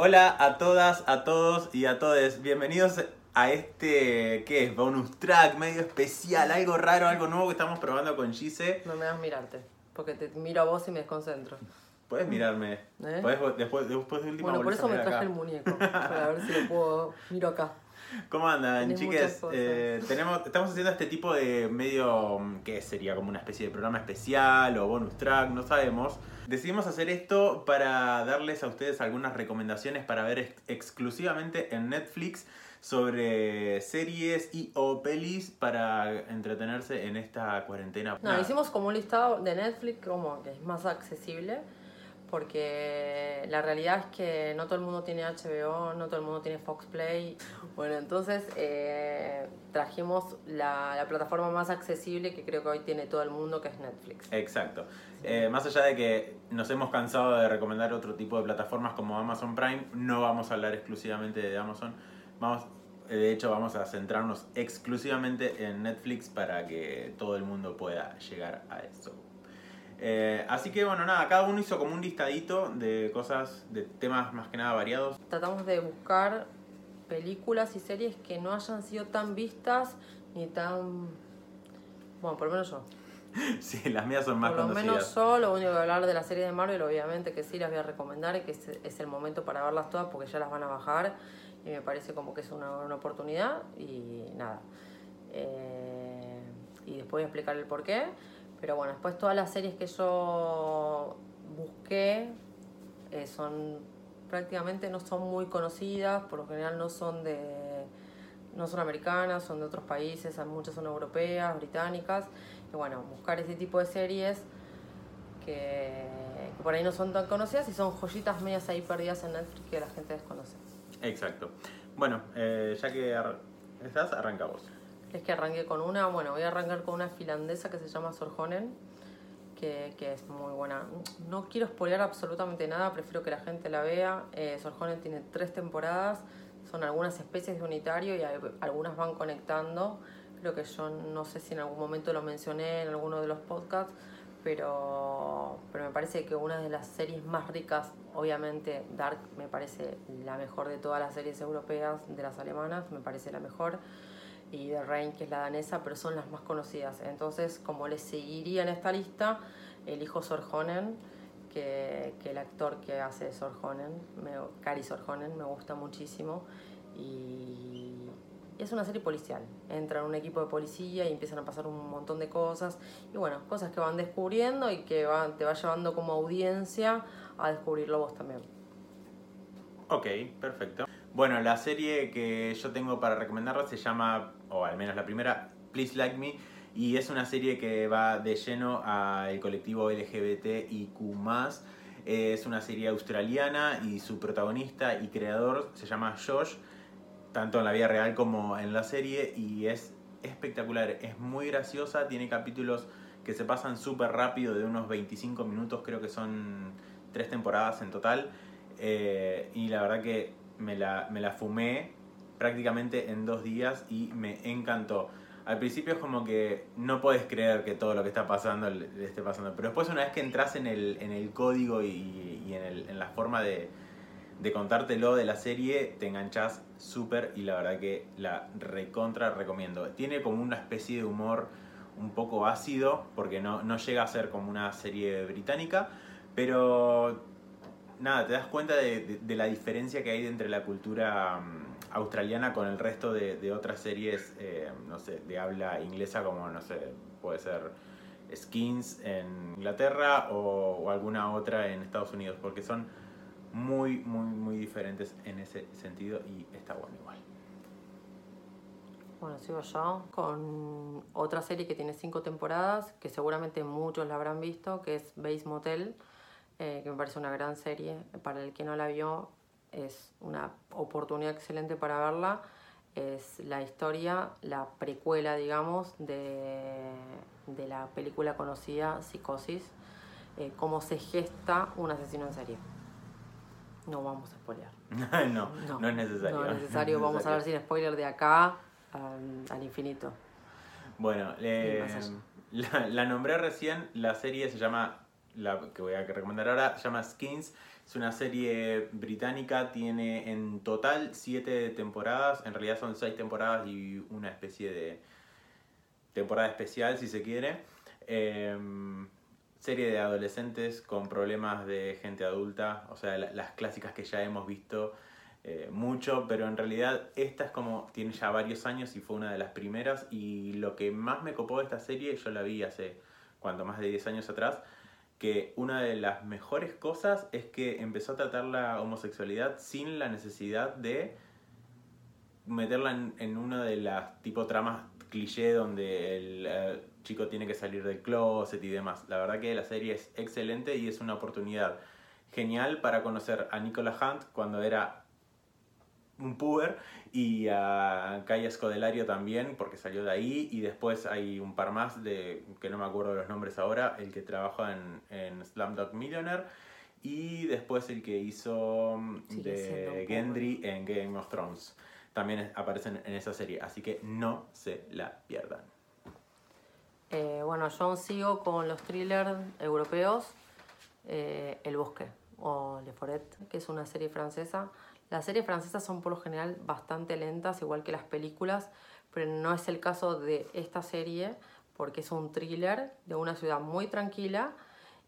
Hola a todas, a todos y a todes. Bienvenidos a este, ¿qué es? Bonus track, medio especial, algo raro, algo nuevo que estamos probando con Gise. No me das mirarte, porque te miro a vos y me desconcentro. Puedes mirarme. ¿Eh? Podés después, después de última Bueno, por eso me traje acá. el muñeco, para ver si lo puedo... Miro acá. ¿Cómo andan, Tenés chiques? Eh, tenemos, estamos haciendo este tipo de medio, mm, ¿qué sería? Como una especie de programa especial o bonus track, no sabemos. Decidimos hacer esto para darles a ustedes algunas recomendaciones para ver ex- exclusivamente en Netflix sobre series y o pelis para entretenerse en esta cuarentena. No, hicimos como un listado de Netflix como que es más accesible, porque la realidad es que no todo el mundo tiene HBO, no todo el mundo tiene Fox Play. Bueno, entonces eh, trajimos la, la plataforma más accesible que creo que hoy tiene todo el mundo, que es Netflix. Exacto. Eh, más allá de que nos hemos cansado de recomendar otro tipo de plataformas como Amazon Prime, no vamos a hablar exclusivamente de Amazon. Vamos, eh, de hecho, vamos a centrarnos exclusivamente en Netflix para que todo el mundo pueda llegar a eso. Eh, así que bueno, nada, cada uno hizo como un listadito de cosas, de temas más que nada variados. Tratamos de buscar películas y series que no hayan sido tan vistas ni tan... Bueno, por lo menos yo. Sí, las mías son más Por lo menos conocidas. yo, lo único que hablar de la serie de Marvel, obviamente que sí las voy a recomendar y que es, es el momento para verlas todas porque ya las van a bajar y me parece como que es una, una oportunidad y nada. Eh, y después voy a explicar el por qué. Pero bueno, después todas las series que yo busqué eh, son prácticamente no son muy conocidas, por lo general no son de no son americanas, son de otros países, muchas son europeas, británicas. Y bueno, buscar ese tipo de series que, que por ahí no son tan conocidas y son joyitas medias ahí perdidas en Netflix que la gente desconoce. Exacto. Bueno, eh, ya que ar- estás, arranca vos. Es que arranqué con una, bueno, voy a arrancar con una finlandesa que se llama Sorjonen, que, que es muy buena. No quiero spoilear absolutamente nada, prefiero que la gente la vea. Eh, Sorjonen tiene tres temporadas, son algunas especies de unitario y al- algunas van conectando. Creo que yo no sé si en algún momento lo mencioné en alguno de los podcasts, pero, pero me parece que una de las series más ricas, obviamente Dark me parece la mejor de todas las series europeas, de las alemanas, me parece la mejor y The Rain, que es la danesa, pero son las más conocidas. Entonces, como le seguiría en esta lista, elijo Sorjonen, que, que el actor que hace Sorjonen, me, Kari Sorjonen, me gusta muchísimo. Y es una serie policial. Entra en un equipo de policía y empiezan a pasar un montón de cosas. Y bueno, cosas que van descubriendo y que van, te va llevando como audiencia a descubrirlo vos también. Ok, perfecto. Bueno, la serie que yo tengo para recomendarla se llama, o al menos la primera, Please Like Me, y es una serie que va de lleno al colectivo LGBTIQ+. Es una serie australiana y su protagonista y creador se llama Josh, tanto en la vida real como en la serie, y es espectacular, es muy graciosa, tiene capítulos que se pasan súper rápido, de unos 25 minutos, creo que son tres temporadas en total. Eh, y la verdad que me la, me la fumé prácticamente en dos días y me encantó. Al principio es como que no puedes creer que todo lo que está pasando le, esté pasando, pero después una vez que entras en el, en el código y, y en, el- en la forma de, de contártelo de la serie, te enganchas súper y la verdad que la recontra recomiendo. Tiene como una especie de humor un poco ácido, porque no, no llega a ser como una serie británica, pero nada, te das cuenta de, de- de la diferencia que hay entre la cultura mm, australiana con el resto de, otras series, eh, no sé, de habla inglesa como, no sé, puede ser Skins en Inglaterra o, o alguna otra en Estados Unidos, porque son muy, muy, muy diferentes en ese sentido y está bueno igual. Bueno, sigo yo con otra serie que tiene cinco temporadas, que seguramente muchos la habrán visto, que es Base Motel, eh, que me parece una gran serie. Para el que no la vio, es una oportunidad excelente para verla. Es la historia, la precuela, digamos, de, de la película conocida Psicosis, eh, cómo se gesta un asesino en serie. No vamos a spoilear. no, no, es necesario. No es necesario, vamos a hablar sin spoiler de acá al, al infinito. Bueno, eh, la nombré recién, la serie se llama la que voy a recomendar ahora, se llama Skins. Es una serie británica, tiene en total siete temporadas, en realidad son seis temporadas y una especie de temporada especial si se quiere. Em, serie de adolescentes con problemas de gente adulta, o sea, las clásicas que ya hemos visto eh, mucho, pero en realidad esta es como, tiene ya varios años y fue una de las primeras y lo que más me copó de esta serie, yo la vi hace, cuanto más de 10 años atrás, que una de las mejores cosas es que empezó a tratar la homosexualidad sin la necesidad de meterla en, una de las tipo tramas cliché donde el eh, chico tiene que salir del closet y demás. La verdad que la serie es excelente y es una oportunidad genial para conocer a Nicola Hunt cuando era un puber y a Kaya Scodelario también porque salió de ahí. Y después hay un par más de que no me acuerdo de los nombres ahora el que trabaja en, en Slumdog Millionaire y después el que hizo de Gendry en Game of Thrones. También aparecen en esa serie así que no se la pierdan. Eh, bueno yo sigo con los thrillers europeos eh, El Bosque o Le Foret que es una serie francesa las series francesas son por lo general bastante lentas, igual que las películas, pero no es el caso de esta serie porque es un thriller de una ciudad muy tranquila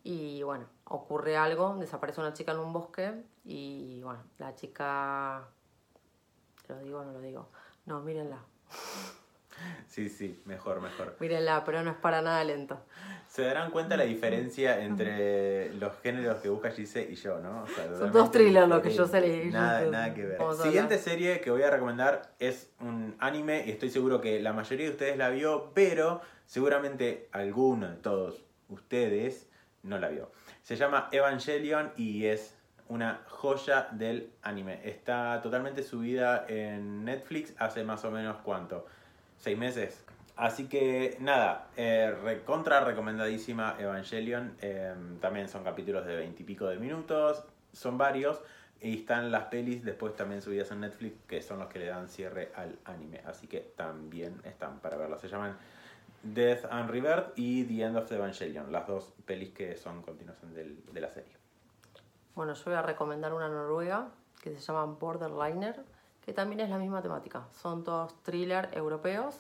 y bueno, ocurre algo, desaparece una chica en un bosque y bueno, la chica... ¿Lo digo o no lo digo? No, mírenla. Sí, sí, mejor, mejor. Mírenla, pero no es para nada lento. Se darán cuenta la diferencia entre los géneros que busca Gise y yo, ¿no? Son dos thrillers lo que yo sé Nada, nada que ver. Siguiente serie que voy a recomendar es un anime y estoy seguro que la mayoría de ustedes la vio, pero seguramente alguno de todos ustedes no la vio. Se llama Evangelion y es una joya del anime. Está totalmente subida en Netflix hace más o menos cuánto seis meses. Así que nada, eh, contra recomendadísima Evangelion. Em, también son capítulos de veintipico de minutos, son varios. Y están las pelis después también subidas en Netflix, que son los que le dan cierre al anime. Así que también están para verlo. Se llaman Death and Rebirth y The End of the Evangelion, las dos pelis que son continuación de la serie. Bueno, yo voy a recomendar una noruega que se llama Borderliner que también es la misma temática. Son todos thrillers europeos,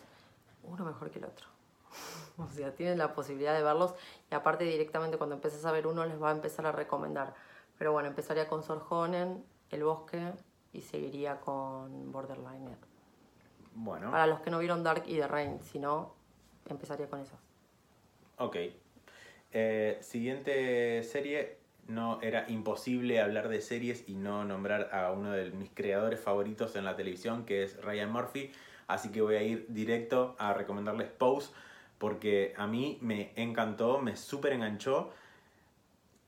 uno mejor que el otro. o sea, tienen la posibilidad de verlos y aparte directamente cuando empeces a ver uno les va a empezar a recomendar. Pero bueno, empezaría con Sorjonen, El Bosque y seguiría con Borderliner. Bueno. Para los que no vieron Dark y The Rain, si no, empezaría con eso. Ok. Eh, siguiente serie, no era imposible hablar de series y no nombrar a uno de mis creadores favoritos en la televisión, que es Ryan Murphy. Así que voy a ir directo a recomendarles Pose, porque a mí me encantó, me súper enganchó.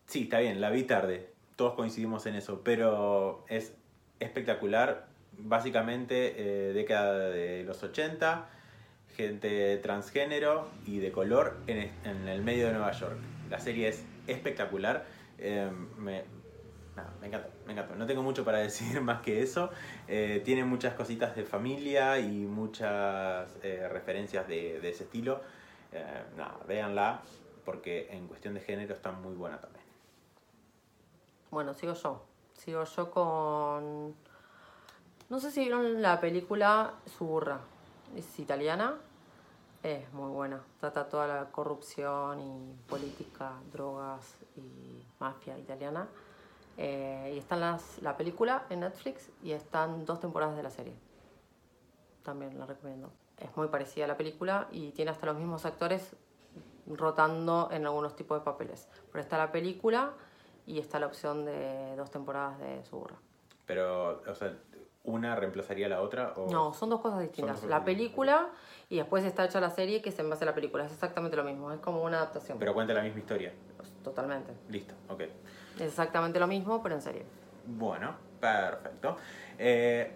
Sí, está bien, la vi tarde, todos coincidimos en eso, pero es espectacular. Básicamente, eh, década de los 80, gente transgénero y de color en, en el medio de Nueva York. La serie es espectacular eh, me, me encantó, me encantó. No tengo mucho para decir más que eso. Eh, tiene muchas cositas de familia y muchas eh, referencias de, ese estilo. nada, véanla porque en cuestión de género está muy buena también. Bueno, sigo yo. Sigo yo con... No sé si vieron la película Suburra. Es italiana. Es muy buena. Trata toda la corrupción y política, drogas y mafia italiana. Eh, y está las, la película en Netflix y están dos temporadas de la serie. También la recomiendo. Es muy parecida a la película y tiene hasta los mismos actores rotando en algunos tipos de papeles. Pero está la película y está la opción de dos temporadas de Suburra. Pero, o sea, ¿una reemplazaría a la otra? O... No, son dos cosas distintas. la película y después está hecha la serie que se en base a la película. Es exactamente lo mismo, es como una adaptación. Pero cuenta la misma historia. Totalmente. Listo, ok. Es exactamente lo mismo, pero en serie. Bueno, perfecto. Eh,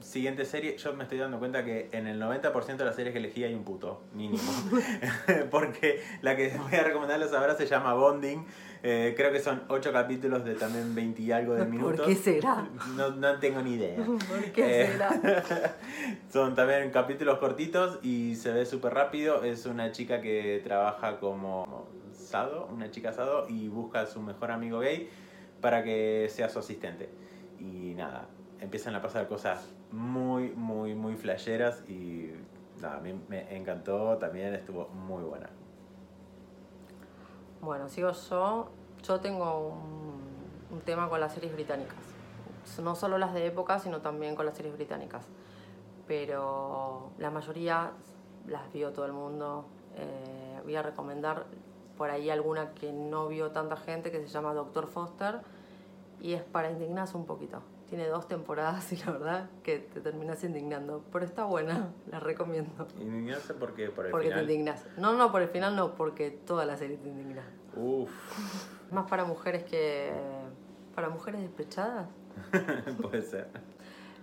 siguiente serie, yo me estoy dando cuenta que en el 90% de las series que elegí hay un puto, mínimo. Porque la que voy a recomendarles ahora se llama Bonding. Eh, creo que son 8 capítulos de también 20 y algo de minutos. ¿Por qué será? No, no tengo ni idea. ¿Por qué eh, será? son también capítulos cortitos y se ve súper rápido. Es una chica que trabaja como asado, una chica asado, y busca a su mejor amigo gay para que sea su asistente. Y nada, empiezan a pasar cosas muy, muy, muy flasheras y nada, a mí me encantó, también estuvo muy buena. Bueno, sigo yo. Yo tengo un, tema con las series británicas. No solo las de época, sino también con las series británicas. Pero la mayoría las vio todo el mundo. Eh, voy a recomendar por ahí alguna que no vio tanta gente, que se llama Doctor Foster, y es para indignarse un poquito. Tiene dos temporadas y la verdad que te terminas indignando, pero está buena, la recomiendo. ¿Indignarse por qué? ¿Por el Porque final? te indignas. No, no, por el final no, porque toda la serie te indigna. Uf, Más para mujeres que... Para mujeres despechadas. puede ser.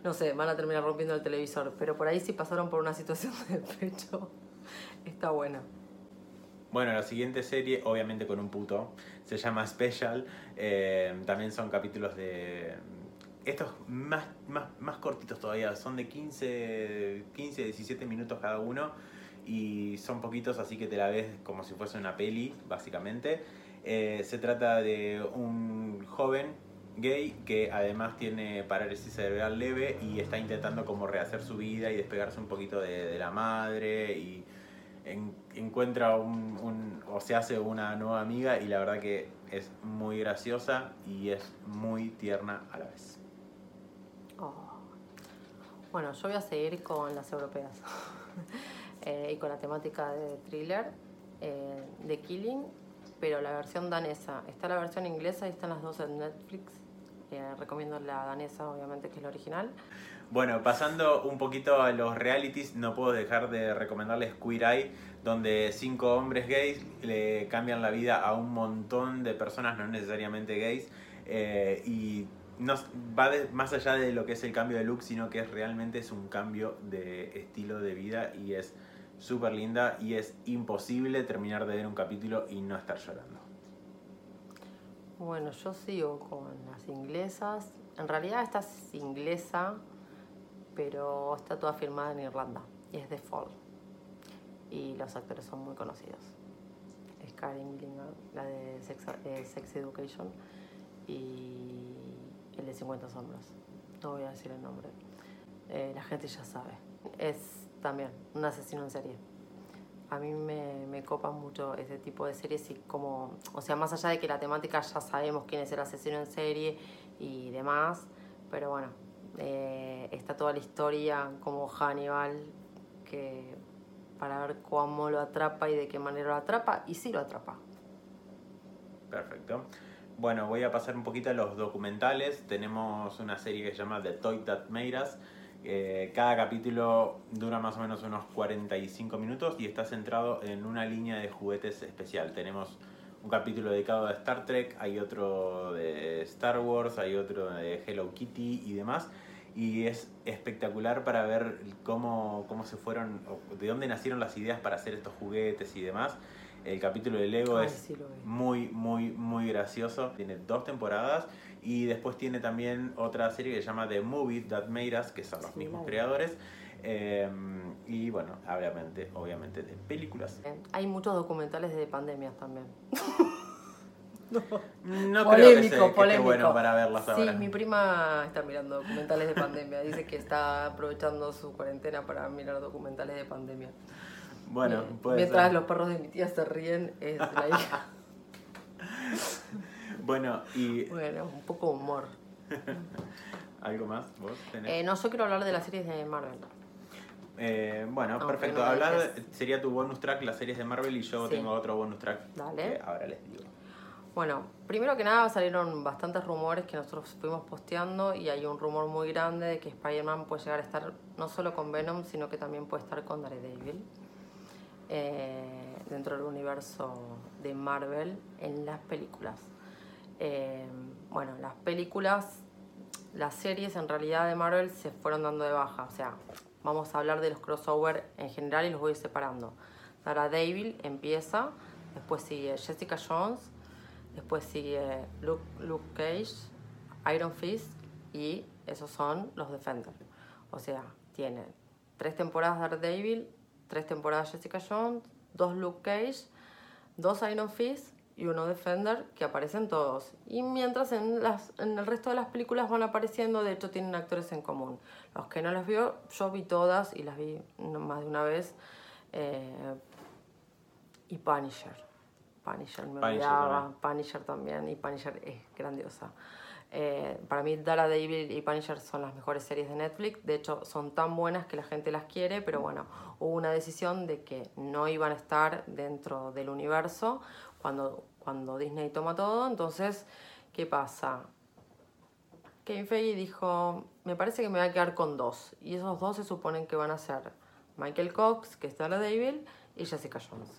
No sé, van a terminar rompiendo el televisor, pero por ahí si pasaron por una situación de despecho, está buena. Bueno, la siguiente serie, obviamente con un puto, se llama Special. Eh, también son capítulos de... Estos más, más, más cortitos todavía, son de 15, 15, 17 minutos cada uno y son poquitos, así que te la ves como si fuese una peli, básicamente. Eh, se trata de un joven gay que además tiene parálisis cerebral leve y está intentando como rehacer su vida y despegarse un poquito de, de la madre y en- encuentra un- o se hace una nueva amiga y la verdad que es muy graciosa y es muy tierna a la vez. Oh. Bueno, yo voy a seguir con las europeas Eh, y con la temática de thriller, eh, de Killing, pero la versión danesa. Está la versión inglesa y están las dos en Netflix. Eh, recomiendo la danesa, obviamente, que es la original. Bueno, pasando un poquito a los realities, no puedo dejar de recomendarles Queer Eye, donde cinco hombres gays le cambian la vida a un montón de personas, no necesariamente gays, eh, y no va de- más allá de lo que es el cambio de look, sino que realmente es un cambio de estilo de vida y es súper linda y es imposible terminar de ver un capítulo y no estar llorando. Bueno, yo sigo con las inglesas. En realidad esta es inglesa, pero está toda filmada en Irlanda. Y es The Fall. Y los actores son muy conocidos. Es Karen Gilligan, la de Sex, eh, Education, y el de 50 sombras. No voy a decir el nombre. Eh, la gente ya sabe. Es también un asesino en serie. A mí me, me copan mucho ese tipo de series y como, o sea, más allá de que la temática ya sabemos quién es el asesino en serie y demás, pero bueno, eh, está toda la historia como Hannibal, que para ver cómo lo atrapa y de qué manera lo atrapa, y sí lo atrapa. Perfecto. Bueno, voy a pasar un poquito a los documentales. Tenemos una serie que se llama The Toy That Made Us. Cada capítulo dura más o menos unos 45 minutos y está centrado en una línea de juguetes especial. Tenemos un capítulo dedicado a Star Trek, hay otro de Star Wars, hay otro de Hello Kitty y demás. Y es espectacular para ver cómo, cómo se fueron, de dónde nacieron las ideas para hacer estos juguetes y demás. El capítulo de Lego Ay, es sí muy, muy, muy gracioso. Tiene dos temporadas y después tiene también otra serie que se llama The Movie That Made Us, que son los Sí, mismos creadores. Eh, y bueno, obviamente, obviamente de películas. Hay muchos documentales de pandemias también. No creo que, Polémico, sea- que esté polémico. bueno para verlas Sí, ahora. mi prima está mirando documentales de pandemia. Dice que está aprovechando su cuarentena para mirar documentales de pandemia. Bueno, puede Mientras ser. los perros de mi tía se ríen, es la hija. Bueno, y Bueno, un poco humor. algo más, vos tenés. Eh, no, yo quiero hablar de las series de Marvel. Eh, bueno, perfecto. no Hablar sería tu bonus track, las series de Marvel, y yo Sí. tengo otro bonus track Dale. que ahora les digo. Bueno, primero que nada salieron bastantes rumores que nosotros fuimos posteando y hay un rumor muy grande de que Spider-Man puede llegar a estar no solo con Venom, sino que también puede estar con Daredevil eh, dentro del universo de Marvel en las películas. Eh, bueno, las películas, las series en realidad de Marvel se fueron dando de baja, o sea, vamos a hablar de los crossover en general y los voy separando. Daredevil empieza, después sigue Jessica Jones, Después sigue Luke, Cage, Iron Fist y esos son los Defenders. O sea, tiene tres temporadas de Daredevil, tres temporadas Jessica Jones, dos Luke Cage, dos Iron Fist y uno Defender, que aparecen todos. Y mientras en, las, en el resto de las películas van apareciendo, de hecho tienen actores en común. Los que no las vio, yo vi todas y las vi más de una vez. Eh, y Punisher. Punisher me Punisher olvidaba. también. Punisher también. Y Punisher es grandiosa. Eh, para mí, Daredevil y Punisher son las mejores series de Netflix. De hecho, son tan buenas que la gente las quiere, pero bueno, hubo una decisión de que no iban a estar dentro del universo cuando, cuando Disney toma todo. Entonces, ¿qué pasa? Kevin Feige dijo, me parece que me voy a quedar con dos. Y esos dos se suponen que van a ser Michael Cox, que es Daredevil, y Jessica Jones.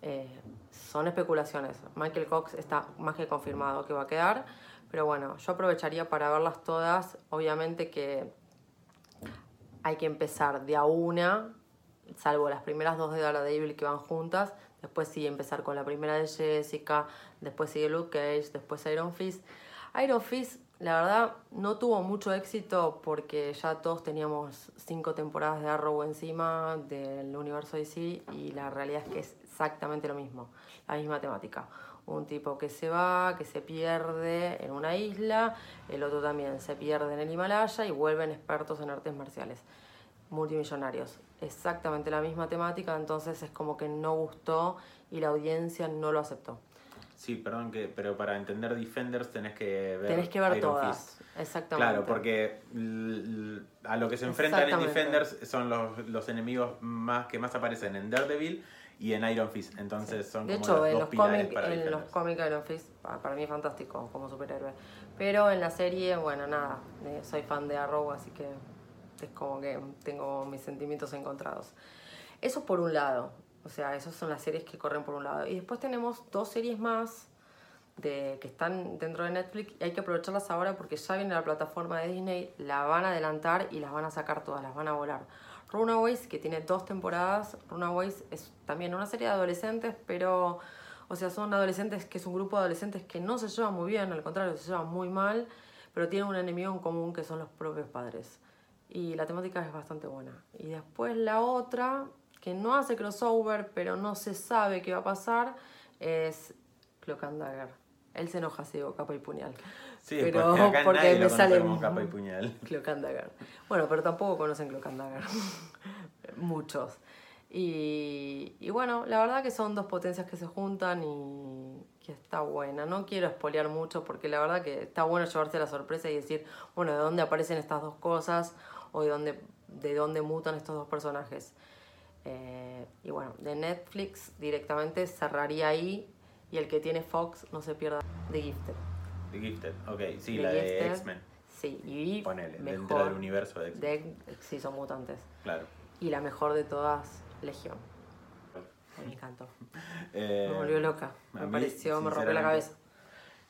Eh, son especulaciones. Michael Cox está más que confirmado que va a quedar. Pero bueno, yo aprovecharía para verlas todas. Obviamente que hay que empezar de a una, salvo las primeras dos de Daredevil que van juntas. Después sí empezar con la primera de Jessica, después sigue Luke Cage, después Iron Fist. Iron Fist, la verdad, no tuvo mucho éxito porque ya todos teníamos cinco temporadas de Arrow encima del universo DC y la realidad es que es exactamente lo mismo, la misma temática. Un tipo que se va, que se pierde en una isla, el otro también se pierde en el Himalaya y vuelven expertos en artes marciales multimillonarios. Exactamente la misma temática, entonces es como que no gustó y la audiencia no lo aceptó. Sí, perdón, que, pero para entender Defenders tenés que ver. Tenés que ver Iron todas. Fist. Exactamente. Claro, porque a lo que se enfrentan en. Defenders son los, los enemigos más que más aparecen en Daredevil y en Iron Fist. Entonces son De como hecho, los en dos los pilares para en los cómics Iron Fist, pa- para mí es fantástico como superhéroe. Pero en la serie, bueno, nada, eh, soy fan de Arrow, así que es como que tengo mis sentimientos encontrados. Eso por un lado, o sea, esas son las series que corren por un lado. Y después tenemos dos series más de, que están dentro de Netflix y hay que aprovecharlas ahora porque ya viene la plataforma de Disney, la van a adelantar y las van a sacar todas, las van a volar. Runaways, que tiene dos temporadas, Runaways es también una serie de adolescentes, pero, o sea, son adolescentes que es un grupo de adolescentes que no se llevan muy bien, al contrario, se llevan muy mal, pero tienen un enemigo en común que son los propios padres. Y la temática es bastante buena. Y después la otra, que no hace crossover, pero no se sabe qué va a pasar, es Cloak and Dagger. Él se enoja si digo capa y puñal. Sí, pero porque acá porque nadie me lo sale como capa y puñal. Cloak and Dagger. Bueno, pero tampoco conocen Cloak and Dagger. Muchos. Y, y bueno, la verdad que son dos potencias que se juntan y que está buena. No quiero espolear mucho porque la verdad que está bueno llevarse la sorpresa y decir, bueno, de dónde aparecen estas dos cosas o de dónde, de dónde mutan estos dos personajes. Eh, y bueno, de Netflix directamente cerraría ahí y el que tiene Fox no se pierda The Gifted. The Gifted, ok, sí, The la de. X-Men. Sí, y Ponele, dentro del universo de X-Men. de sí son mutantes. Claro. Y la mejor de todas, Legión. Me encantó. Eh, Me volvió loca. Me mí, pareció, me rompió la cabeza.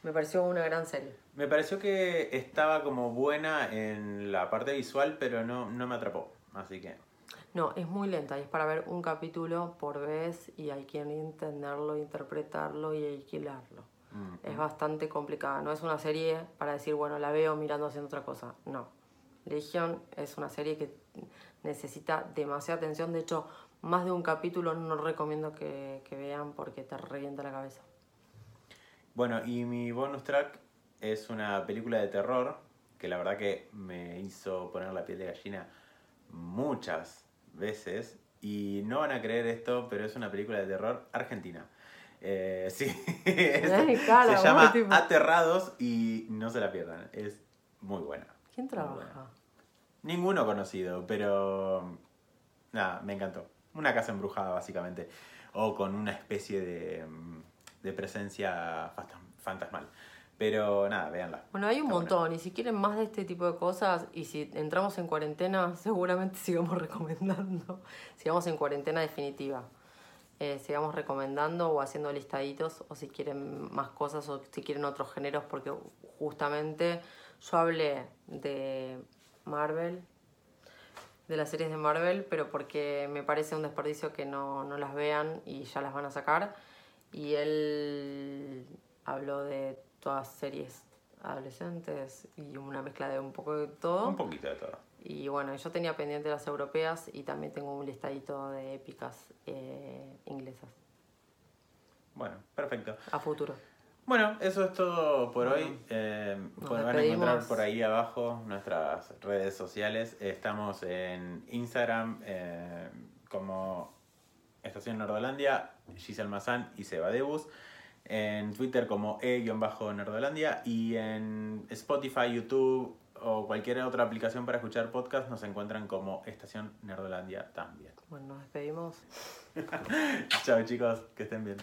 Me pareció una gran serie. Me pareció que estaba como buena en la parte visual, pero no, no me atrapó. Así que. No, es muy lenta y es para ver un capítulo por vez y hay que entenderlo, interpretarlo y alquilarlo. Mm, Es bastante complicada. No es una serie para decir, bueno, la veo mirando haciendo otra cosa. No. Legion es una serie que necesita demasiada atención. De hecho, más de un capítulo no recomiendo que, que vean porque te revienta la cabeza. Bueno, y mi bonus track es una película de terror que la verdad que me hizo poner la piel de gallina muchas veces. Y no van a creer esto, pero es una película de terror argentina. Eh, sí, Ay, cara, se llama tipo- Aterrados y no se la pierdan. Es muy buena. ¿Quién Muy buena. trabaja? Ninguno conocido, pero nada, me encantó. Una casa embrujada, básicamente. O con una especie de, mm, de presencia fantasmal. Pero nada, véanla. Bueno, hay un Está montón y si quieren más de este tipo de cosas y si entramos en cuarentena, seguramente sigamos recomendando. Sigamos en cuarentena definitiva. Eh, sigamos recomendando o haciendo listaditos o si quieren más cosas o si quieren otros géneros porque justamente yo hablé de Marvel, de las series de Marvel, pero porque me parece un desperdicio que no, no las vean y ya las van a sacar. Y él habló de todas series adolescentes y una mezcla de un poco de todo. Un poquito de todo. Y bueno, yo tenía pendiente las europeas y también tengo un listadito de épicas eh, inglesas. Bueno, perfecto. A futuro. Bueno, eso es todo por Bueno, hoy. Eh, van a encontrar por ahí abajo nuestras redes sociales. Estamos en Instagram eh, como Estación Nerdolandia, Giselle Mazán y Seba Debus. En Twitter como e-nerdolandia y en Spotify, YouTube o cualquier otra aplicación para escuchar podcast nos encuentran como Estación Nerdolandia también. Bueno, nos despedimos. Chao chicos, que estén bien.